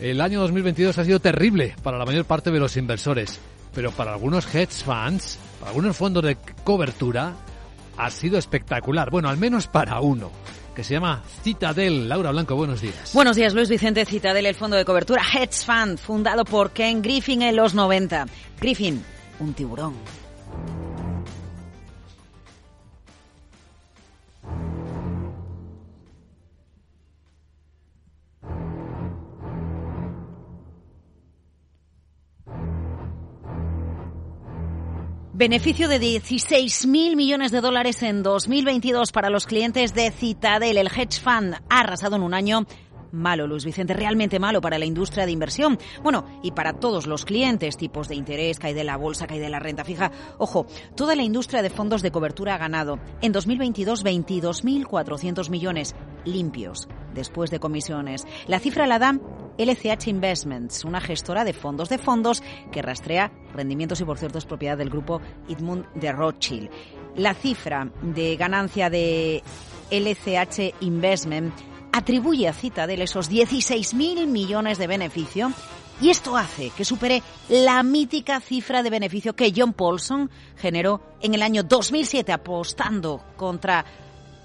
El año 2022 ha sido terrible para la mayor parte de los inversores, pero para algunos hedge funds, para algunos fondos de cobertura, ha sido espectacular. Bueno, al menos para uno que se llama Citadel. Laura Blanco, buenos días. Buenos días, Luis Vicente Citadel, el fondo de cobertura Hedge Fund, fundado por Ken Griffin en los 90. Griffin, un tiburón. Beneficio de 16.000 millones de dólares en 2022 para los clientes de Citadel. El hedge fund ha arrasado en un año malo, Luis Vicente, realmente malo para la industria de inversión. Bueno, y para todos los clientes, tipos de interés, cae de la bolsa, cae de la renta fija. Ojo, toda la industria de fondos de cobertura ha ganado en 2022 22.400 millones limpios después de comisiones. La cifra la da LCH Investments, una gestora de fondos de fondos que rastrea rendimientos y, por cierto, es propiedad del grupo Edmund de Rothschild. La cifra de ganancia de LCH Investment atribuye a Citadel esos 16.000 millones de beneficio y esto hace que supere la mítica cifra de beneficio que John Paulson generó en el año 2007 apostando contra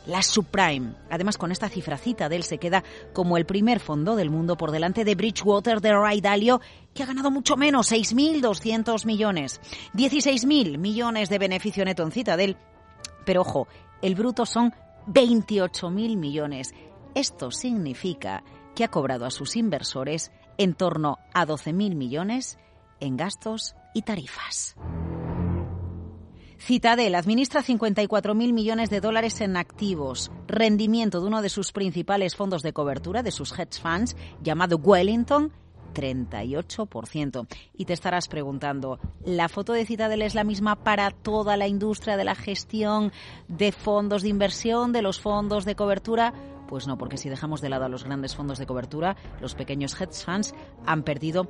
la subprime. Además, con esta cifra Citadel se queda como el primer fondo del mundo por delante de Bridgewater de Ray Dalio, que ha ganado mucho menos, 6.200 millones. 16.000 millones de beneficio neto en Citadel. Pero ojo, el bruto son 28.000 millones. Esto significa que ha cobrado a sus inversores en torno a 12.000 millones en gastos y tarifas. Citadel administra 54.000 millones de dólares en activos, rendimiento de uno de sus principales fondos de cobertura, de sus hedge funds, llamado Wellington, 38%. Y te estarás preguntando, ¿la foto de Citadel es la misma para toda la industria de la gestión de fondos de inversión, de los fondos de cobertura? Pues no, porque si dejamos de lado a los grandes fondos de cobertura, los pequeños hedge funds han perdido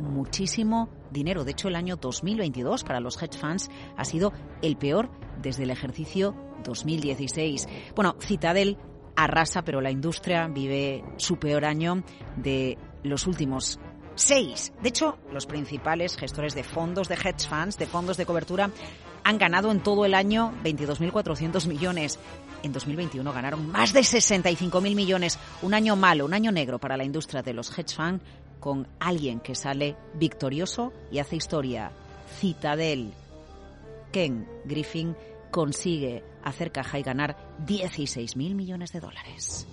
muchísimo dinero. De hecho, el año 2022 para los hedge funds ha sido el peor desde el ejercicio 2016. Bueno, Citadel arrasa, pero la industria vive su peor año de los últimos seis. De hecho, los principales gestores de fondos de hedge funds, de fondos de cobertura, han ganado en todo el año 22.400 millones. En 2021 ganaron más de 65.000 millones. Un año malo, un año negro para la industria de los hedge funds con alguien que sale victorioso y hace historia. Citadel. Ken Griffin consigue hacer caja y ganar 16.000 millones de dólares.